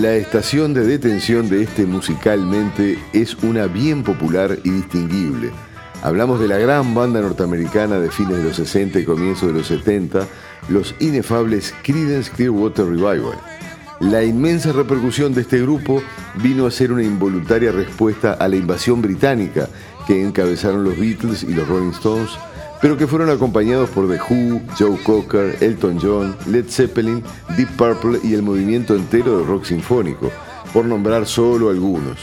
La estación de detención de este musicalmente es una bien popular y distinguible. Hablamos de la gran banda norteamericana de fines de los 60 y comienzos de los 70, los inefables Creedence Clearwater Revival. La inmensa repercusión de este grupo vino a ser una involuntaria respuesta a la invasión británica que encabezaron los Beatles y los Rolling Stones pero que fueron acompañados por The Who, Joe Cocker, Elton John, Led Zeppelin, Deep Purple y el movimiento entero de rock sinfónico, por nombrar solo algunos.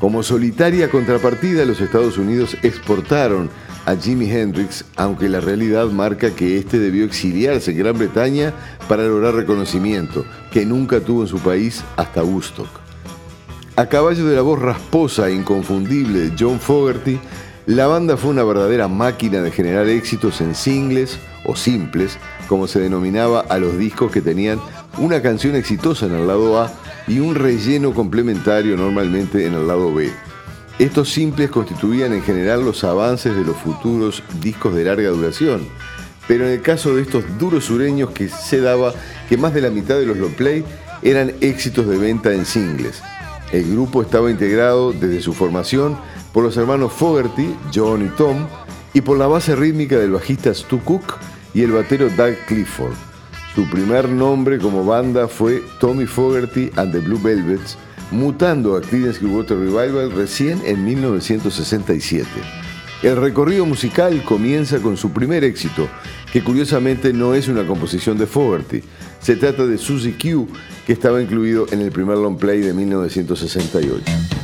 Como solitaria contrapartida, los Estados Unidos exportaron a Jimi Hendrix, aunque la realidad marca que éste debió exiliarse en Gran Bretaña para lograr reconocimiento, que nunca tuvo en su país hasta Woodstock. A caballo de la voz rasposa e inconfundible de John Fogerty, la banda fue una verdadera máquina de generar éxitos en singles o simples, como se denominaba a los discos que tenían una canción exitosa en el lado A y un relleno complementario normalmente en el lado B. Estos simples constituían en general los avances de los futuros discos de larga duración, pero en el caso de estos duros sureños que se daba que más de la mitad de los long play eran éxitos de venta en singles. El grupo estaba integrado desde su formación por los hermanos Fogerty, John y Tom, y por la base rítmica del bajista Stu Cook y el batero Doug Clifford. Su primer nombre como banda fue Tommy Fogerty and the Blue Velvets, mutando a Creedence Clearwater Revival recién en 1967. El recorrido musical comienza con su primer éxito, que curiosamente no es una composición de Fogerty. Se trata de Susie Q, que estaba incluido en el primer long play de 1968.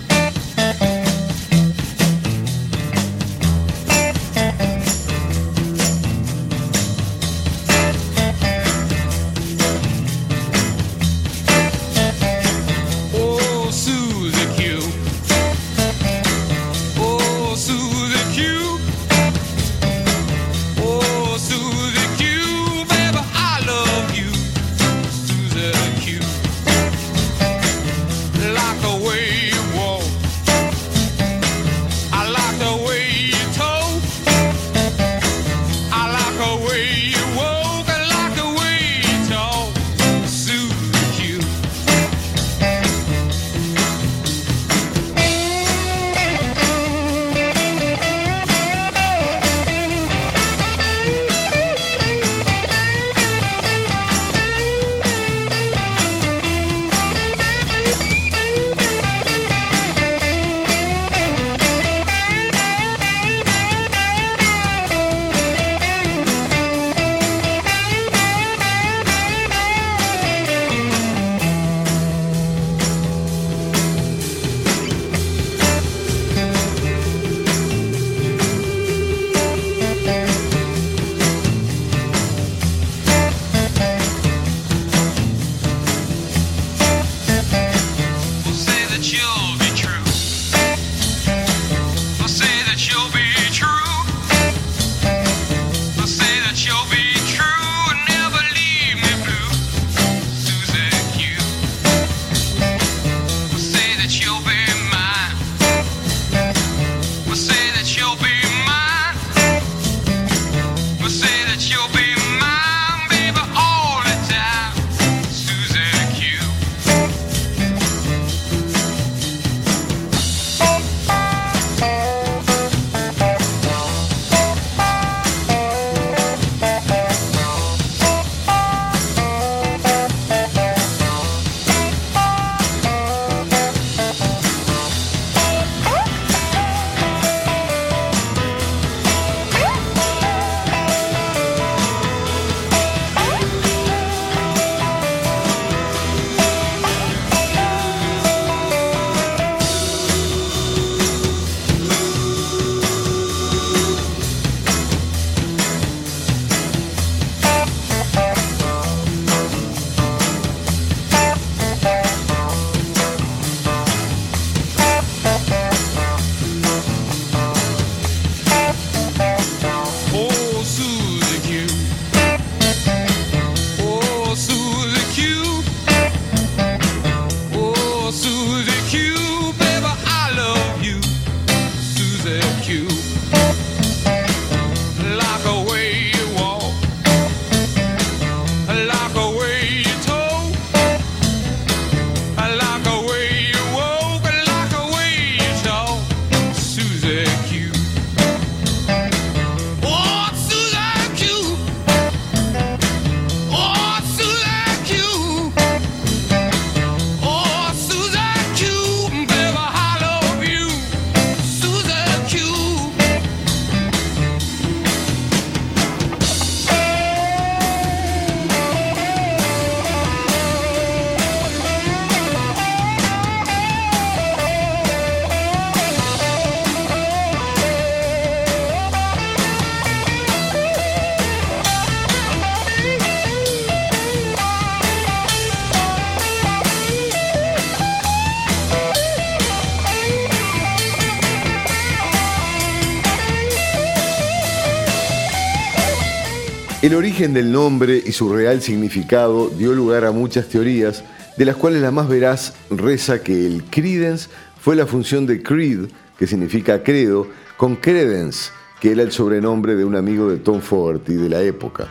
El origen del nombre y su real significado dio lugar a muchas teorías, de las cuales la más veraz reza que el credence fue la función de creed, que significa credo, con credence, que era el sobrenombre de un amigo de Tom Fogerty de la época.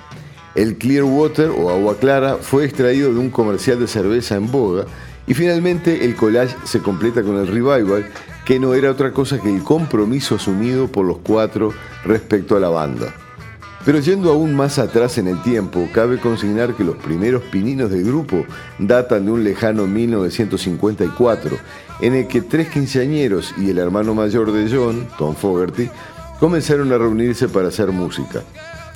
El Clearwater o agua clara fue extraído de un comercial de cerveza en boga y finalmente el collage se completa con el revival, que no era otra cosa que el compromiso asumido por los cuatro respecto a la banda. Pero yendo aún más atrás en el tiempo, cabe consignar que los primeros pininos del grupo datan de un lejano 1954, en el que tres quinceañeros y el hermano mayor de John, Tom Fogerty, comenzaron a reunirse para hacer música.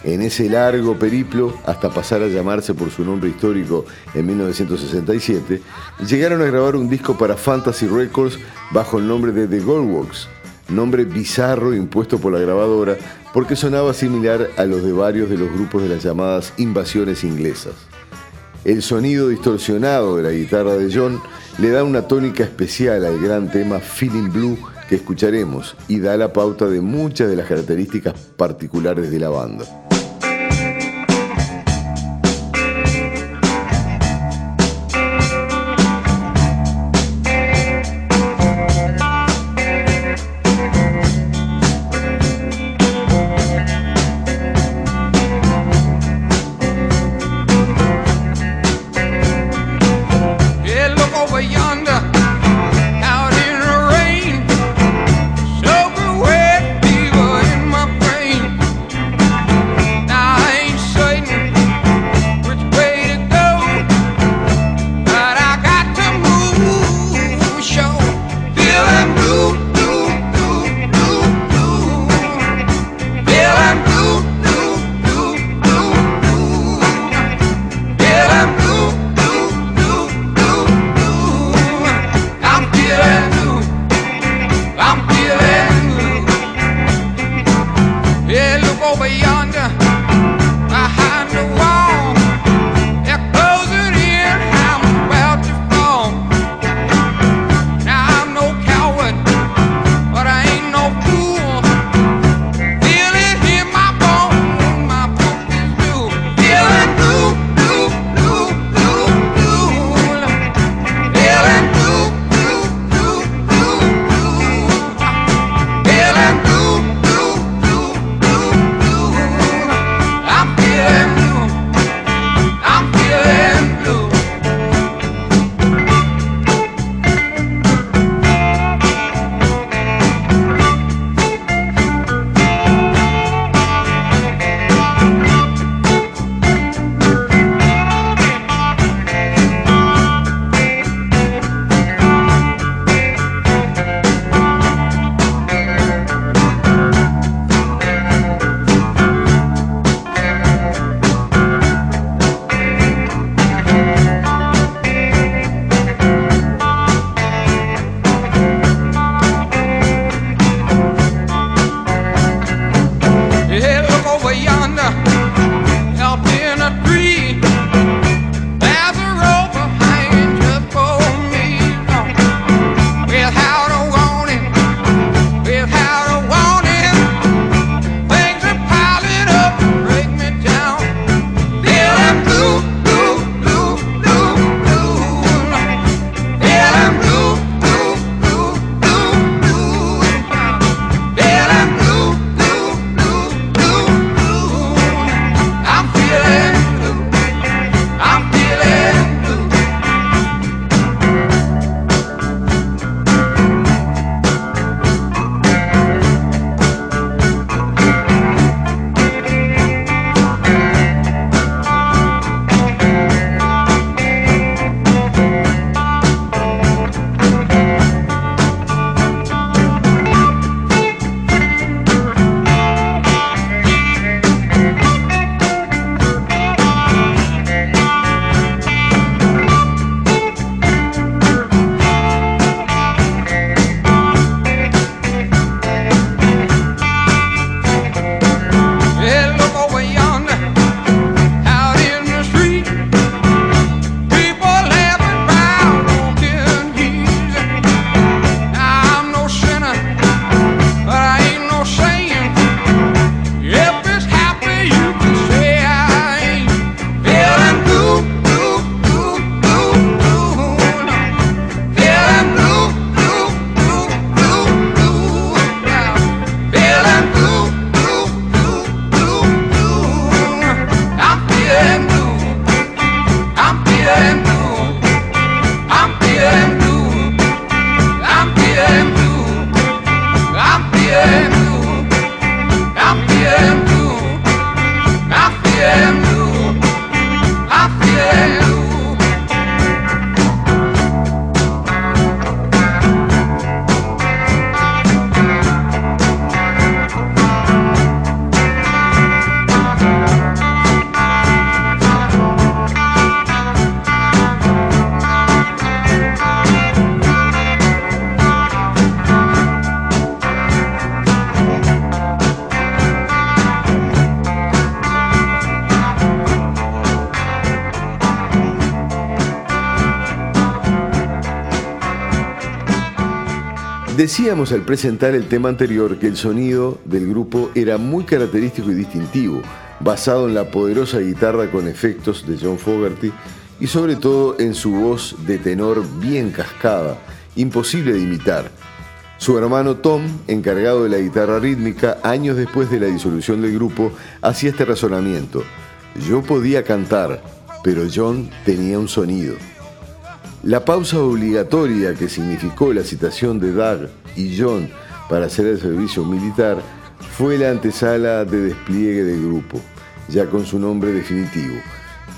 En ese largo periplo, hasta pasar a llamarse por su nombre histórico en 1967, llegaron a grabar un disco para Fantasy Records bajo el nombre de The Goldworks, nombre bizarro impuesto por la grabadora porque sonaba similar a los de varios de los grupos de las llamadas invasiones inglesas. El sonido distorsionado de la guitarra de John le da una tónica especial al gran tema Feeling Blue que escucharemos y da la pauta de muchas de las características particulares de la banda. Decíamos al presentar el tema anterior que el sonido del grupo era muy característico y distintivo, basado en la poderosa guitarra con efectos de John Fogerty y sobre todo en su voz de tenor bien cascada, imposible de imitar. Su hermano Tom, encargado de la guitarra rítmica, años después de la disolución del grupo, hacía este razonamiento. Yo podía cantar, pero John tenía un sonido. La pausa obligatoria que significó la citación de Doug y John para hacer el servicio militar fue la antesala de despliegue del grupo, ya con su nombre definitivo.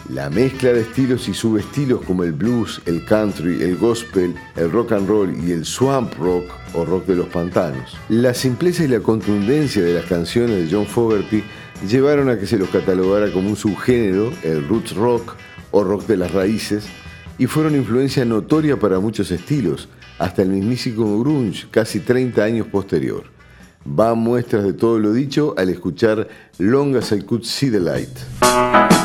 La mezcla de estilos y subestilos como el blues, el country, el gospel, el rock and roll y el swamp rock o rock de los pantanos. La simpleza y la contundencia de las canciones de John Fogerty llevaron a que se los catalogara como un subgénero, el roots rock o rock de las raíces, y fueron influencia notoria para muchos estilos, hasta el mismísimo grunge casi 30 años posterior. Va muestras de todo lo dicho al escuchar Long as I Could See the Light.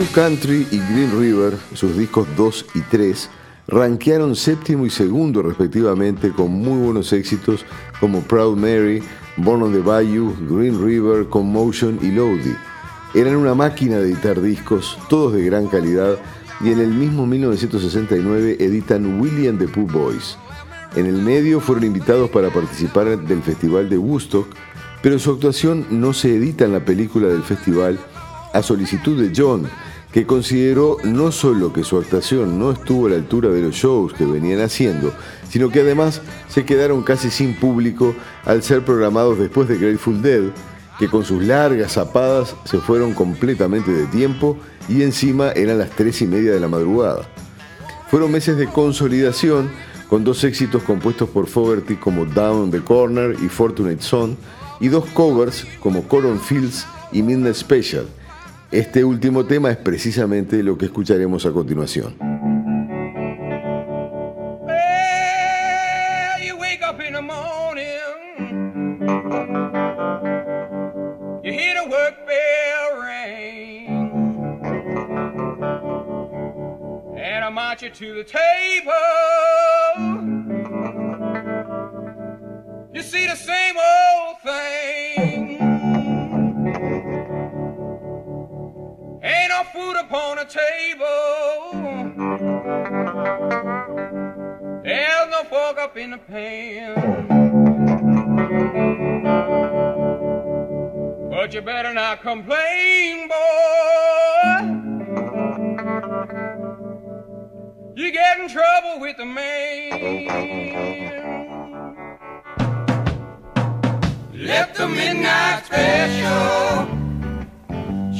Bayou Country y Green River, sus discos 2 y 3, ranquearon séptimo y segundo respectivamente con muy buenos éxitos como Proud Mary, Born on the Bayou, Green River, Commotion y Lodi. Eran una máquina de editar discos, todos de gran calidad, y en el mismo 1969 editan William the Pooh Boys. En el medio fueron invitados para participar del Festival de Woodstock, pero su actuación no se edita en la película del festival a solicitud de John, que consideró no solo que su actuación no estuvo a la altura de los shows que venían haciendo, sino que además se quedaron casi sin público al ser programados después de Grateful Dead, que con sus largas zapadas se fueron completamente de tiempo y encima eran las tres y media de la madrugada. Fueron meses de consolidación con dos éxitos compuestos por Fogerty como Down the Corner y Fortunate Son, y dos covers como Coron Fields y Midnight Special. Este último tema es precisamente lo que escucharemos a continuación. to the table. You see the same old thing. No food upon the table. There's no fork up in the pan. But you better not complain, boy. You get in trouble with the man. Let the midnight special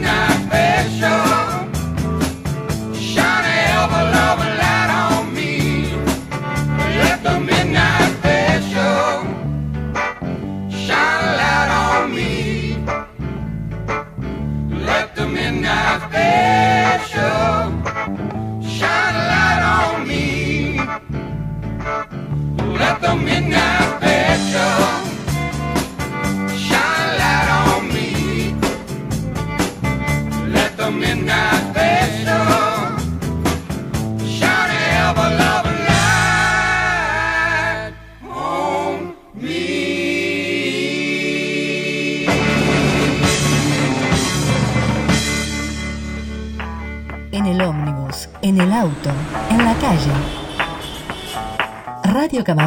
Now.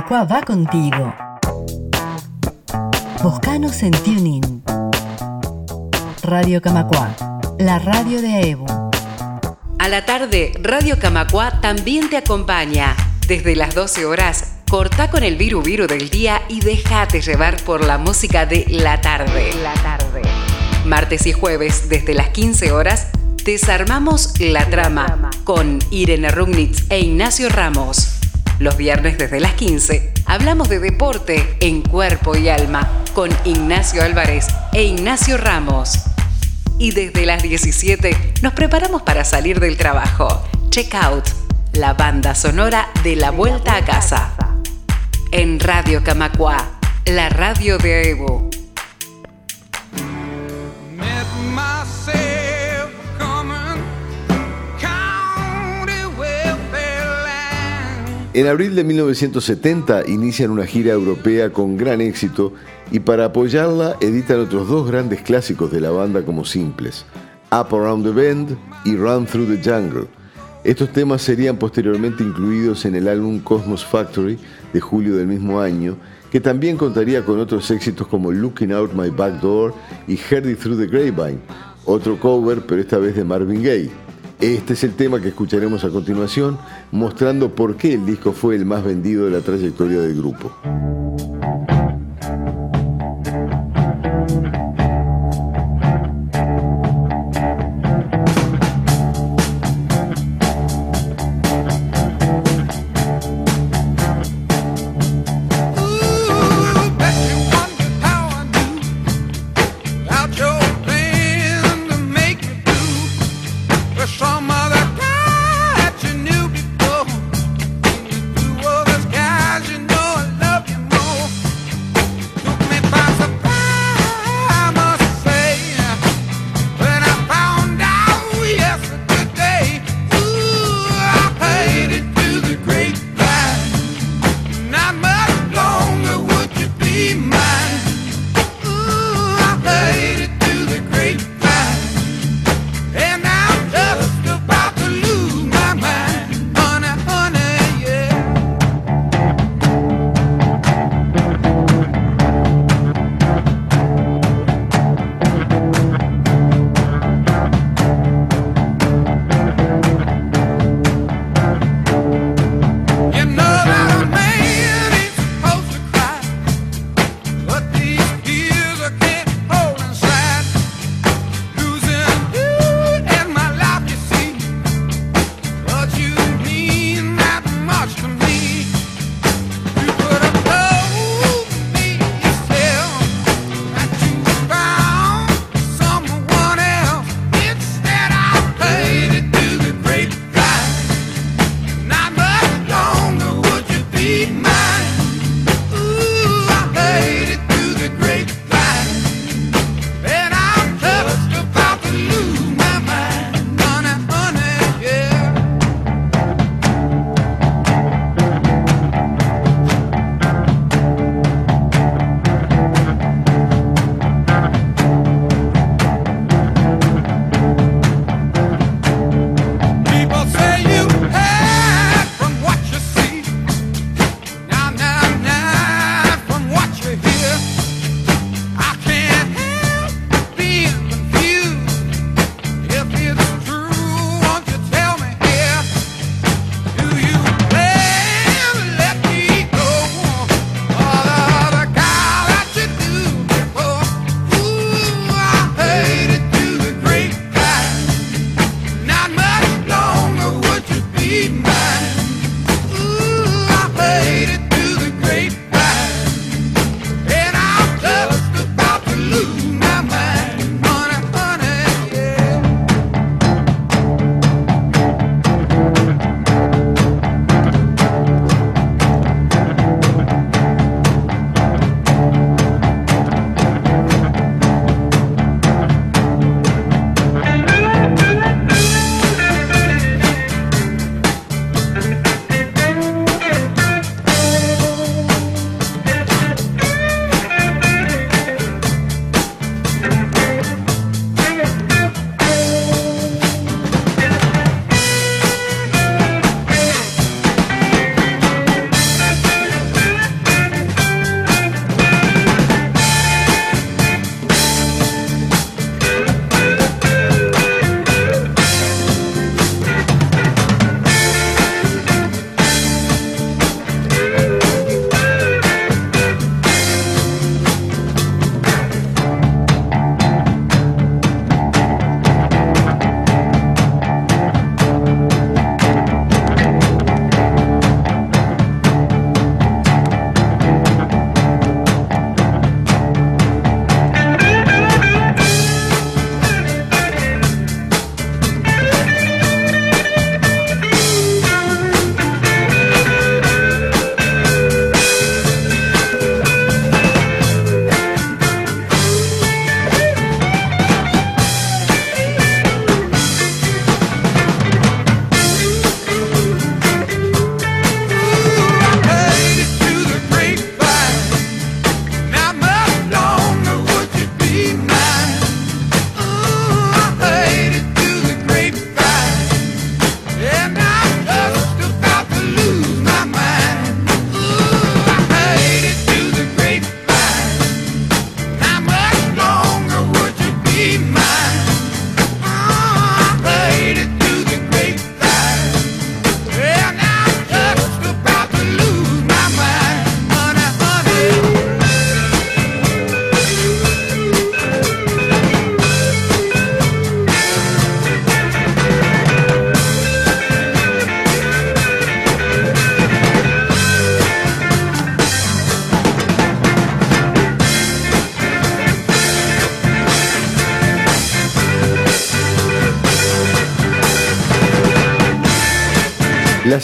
Camacua va contigo. Buscanos en TuneIn. Radio Camacua, la radio de Evo. A la tarde, Radio Camacua también te acompaña. Desde las 12 horas, Corta con el viru viru del día y déjate llevar por la música de la tarde. La tarde. Martes y jueves, desde las 15 horas, desarmamos la trama con Irene Rugnitz e Ignacio Ramos. Los viernes desde las 15 hablamos de deporte en cuerpo y alma con Ignacio Álvarez e Ignacio Ramos. Y desde las 17 nos preparamos para salir del trabajo. Check out la banda sonora de la vuelta a casa en Radio Camacua, la radio de Evo. En abril de 1970 inician una gira europea con gran éxito y para apoyarla editan otros dos grandes clásicos de la banda como simples, Up Around the Bend y Run Through the Jungle. Estos temas serían posteriormente incluidos en el álbum Cosmos Factory de julio del mismo año, que también contaría con otros éxitos como Looking Out My Back Door y Heard It Through the Grapevine, otro cover pero esta vez de Marvin Gaye. Este es el tema que escucharemos a continuación, mostrando por qué el disco fue el más vendido de la trayectoria del grupo.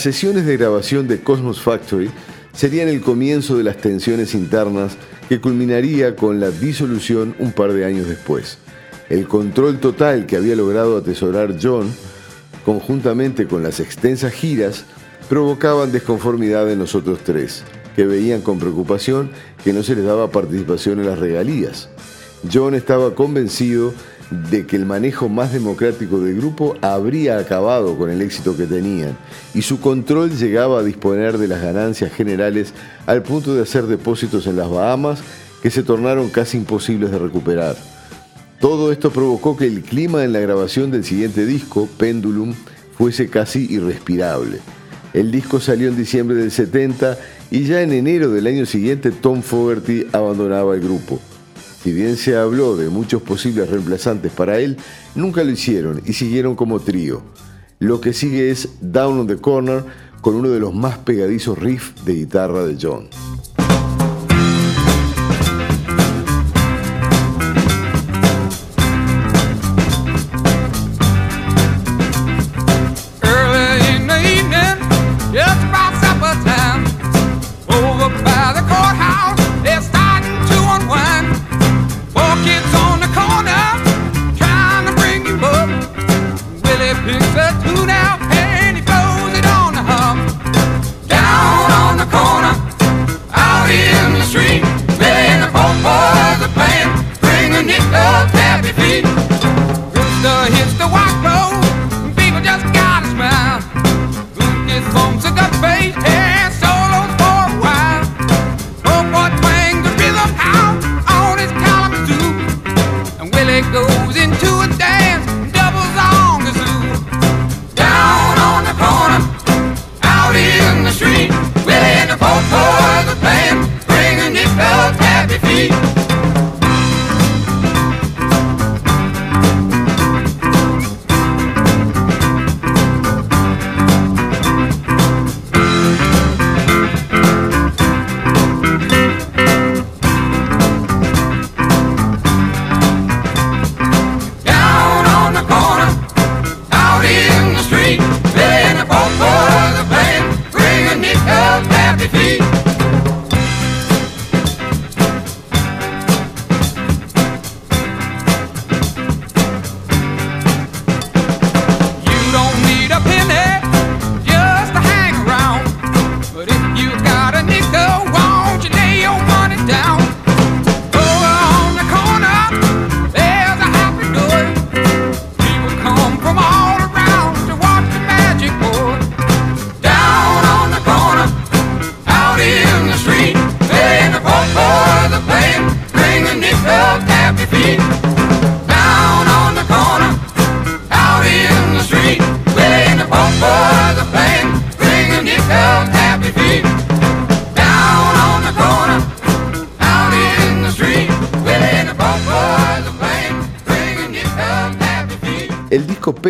Sesiones de grabación de Cosmos Factory serían el comienzo de las tensiones internas que culminaría con la disolución un par de años después. El control total que había logrado atesorar John, conjuntamente con las extensas giras, provocaban desconformidad en los otros tres, que veían con preocupación que no se les daba participación en las regalías. John estaba convencido de que el manejo más democrático del grupo habría acabado con el éxito que tenían y su control llegaba a disponer de las ganancias generales al punto de hacer depósitos en las Bahamas que se tornaron casi imposibles de recuperar. Todo esto provocó que el clima en la grabación del siguiente disco, Pendulum, fuese casi irrespirable. El disco salió en diciembre del 70 y ya en enero del año siguiente Tom Fogerty abandonaba el grupo. Si bien se habló de muchos posibles reemplazantes para él, nunca lo hicieron y siguieron como trío. Lo que sigue es Down on the Corner con uno de los más pegadizos riffs de guitarra de John.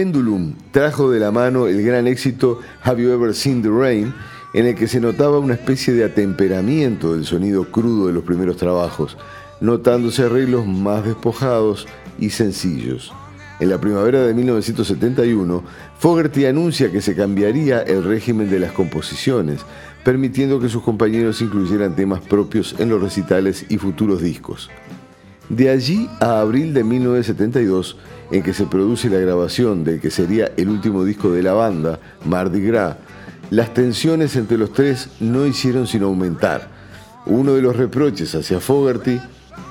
Pendulum trajo de la mano el gran éxito Have You Ever Seen the Rain, en el que se notaba una especie de atemperamiento del sonido crudo de los primeros trabajos, notándose arreglos más despojados y sencillos. En la primavera de 1971, Fogerty anuncia que se cambiaría el régimen de las composiciones, permitiendo que sus compañeros incluyeran temas propios en los recitales y futuros discos. De allí a abril de 1972, en que se produce la grabación del que sería el último disco de la banda, Mardi Gras, las tensiones entre los tres no hicieron sino aumentar. Uno de los reproches hacia Fogerty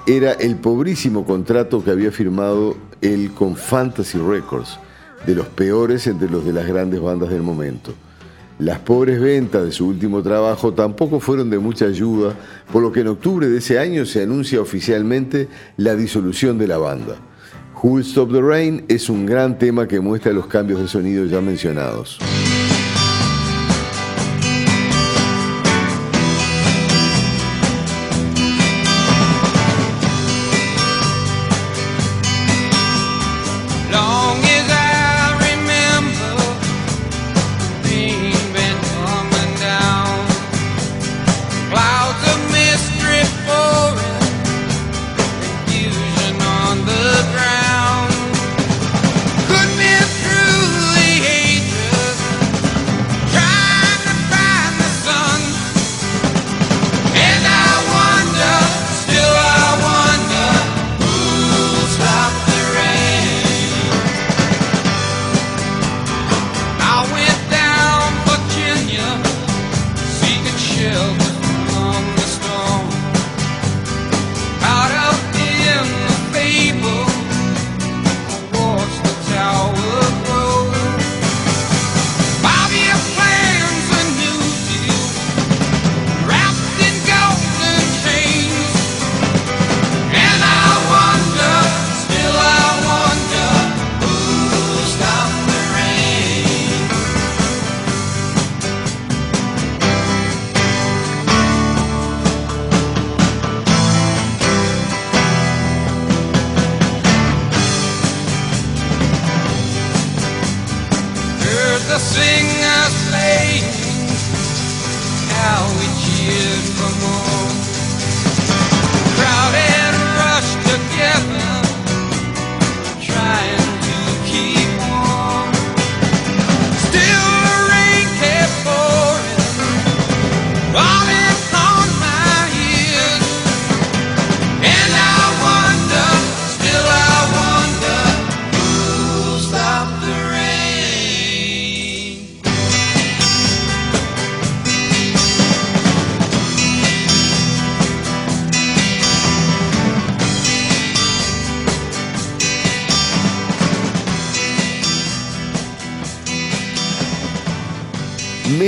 era el pobrísimo contrato que había firmado él con Fantasy Records, de los peores entre los de las grandes bandas del momento. Las pobres ventas de su último trabajo tampoco fueron de mucha ayuda, por lo que en octubre de ese año se anuncia oficialmente la disolución de la banda. Who Stop the Rain es un gran tema que muestra los cambios de sonido ya mencionados. the singers play. how we cheered for more.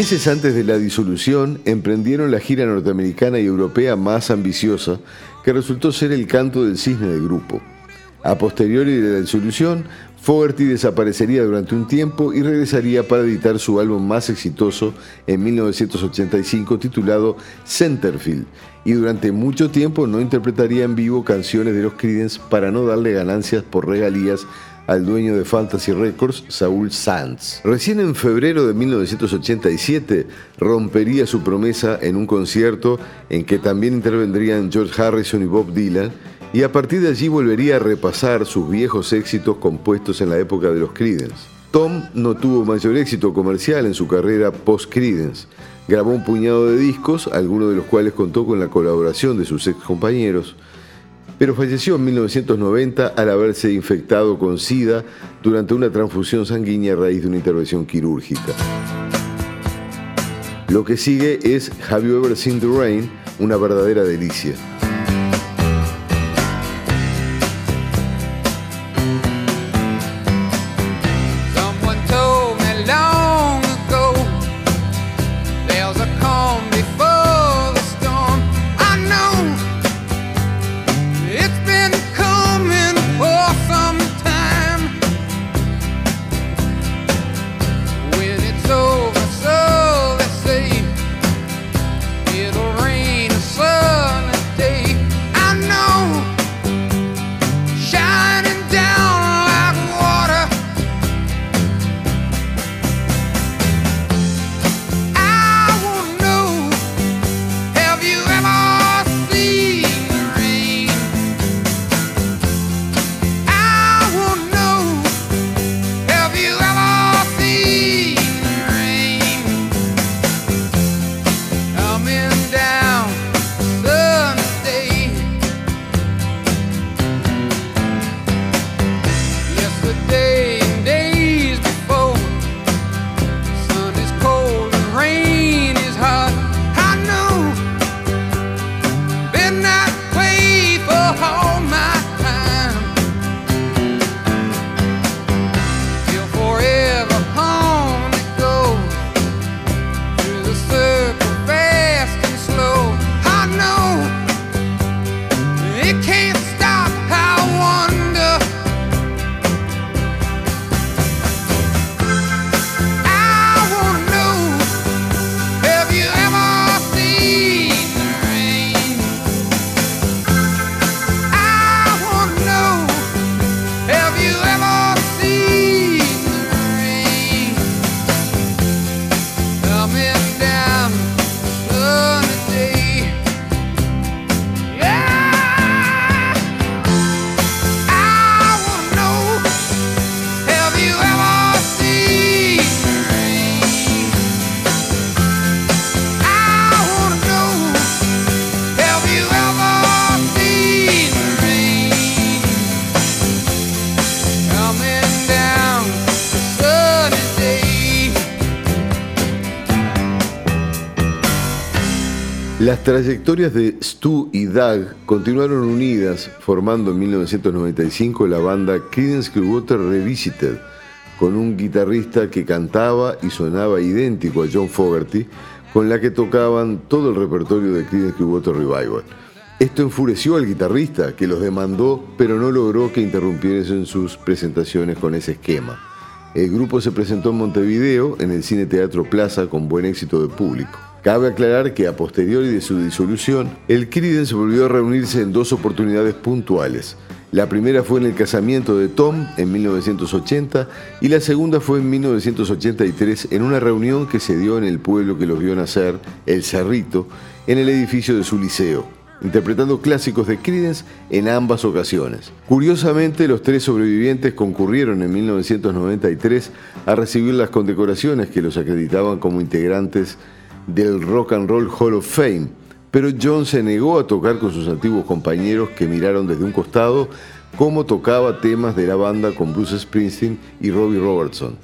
Meses antes de la disolución, emprendieron la gira norteamericana y europea más ambiciosa, que resultó ser el canto del cisne del grupo. A posteriori de la disolución, Fogerty desaparecería durante un tiempo y regresaría para editar su álbum más exitoso en 1985 titulado Centerfield, y durante mucho tiempo no interpretaría en vivo canciones de los Creedence para no darle ganancias por regalías al dueño de Fantasy Records, Saul Sands. Recién en febrero de 1987 rompería su promesa en un concierto en que también intervendrían George Harrison y Bob Dylan, y a partir de allí volvería a repasar sus viejos éxitos compuestos en la época de los Creedence. Tom no tuvo mayor éxito comercial en su carrera post-Creedence. Grabó un puñado de discos, algunos de los cuales contó con la colaboración de sus ex compañeros, pero falleció en 1990 al haberse infectado con SIDA durante una transfusión sanguínea a raíz de una intervención quirúrgica. Lo que sigue es Have You Ever Seen the Rain, una verdadera delicia. Las trayectorias de Stu y Doug continuaron unidas, formando en 1995 la banda Creedence Clearwater Revisited, con un guitarrista que cantaba y sonaba idéntico a John Fogerty, con la que tocaban todo el repertorio de Creedence Clearwater Revival. Esto enfureció al guitarrista, que los demandó, pero no logró que interrumpiesen sus presentaciones con ese esquema. El grupo se presentó en Montevideo, en el Cine Teatro Plaza, con buen éxito de público. Cabe aclarar que a posteriori de su disolución, el Creedence volvió a reunirse en dos oportunidades puntuales. La primera fue en el casamiento de Tom en 1980 y la segunda fue en 1983 en una reunión que se dio en el pueblo que los vio nacer, El Cerrito, en el edificio de su liceo, interpretando clásicos de Creedence en ambas ocasiones. Curiosamente, los tres sobrevivientes concurrieron en 1993 a recibir las condecoraciones que los acreditaban como integrantes del Rock and Roll Hall of Fame, pero John se negó a tocar con sus antiguos compañeros que miraron desde un costado cómo tocaba temas de la banda con Bruce Springsteen y Robbie Robertson.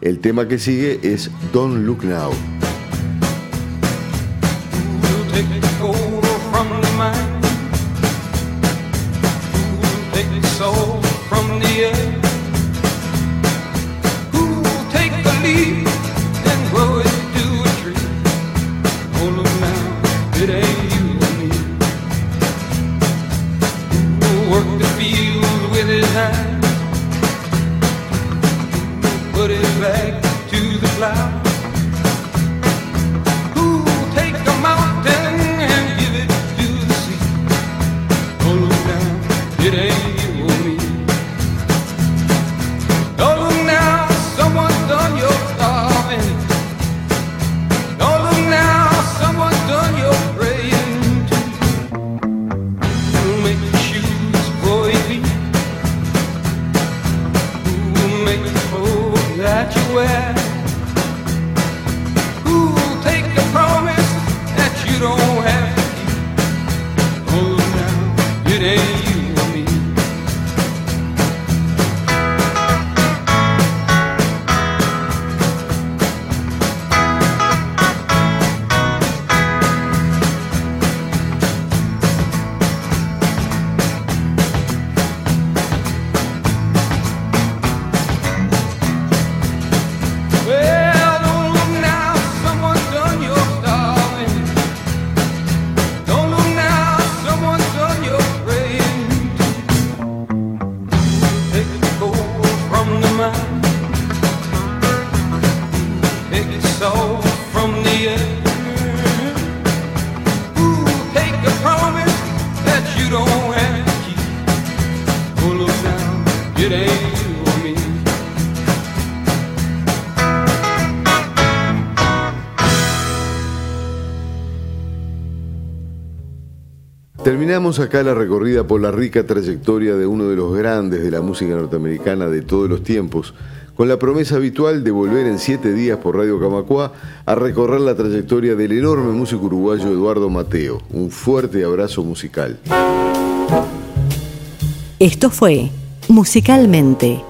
El tema que sigue es Don't Look Now. Terminamos acá la recorrida por la rica trayectoria de uno de los grandes de la música norteamericana de todos los tiempos, con la promesa habitual de volver en siete días por Radio Camacua a recorrer la trayectoria del enorme músico uruguayo Eduardo Mateo. Un fuerte abrazo musical. Esto fue Musicalmente.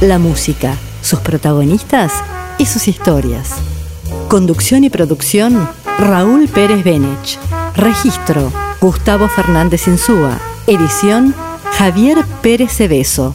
La música, sus protagonistas y sus historias. Conducción y producción, Raúl Pérez Benech. Registro, Gustavo Fernández Insúa. Edición, Javier Pérez Cebeso.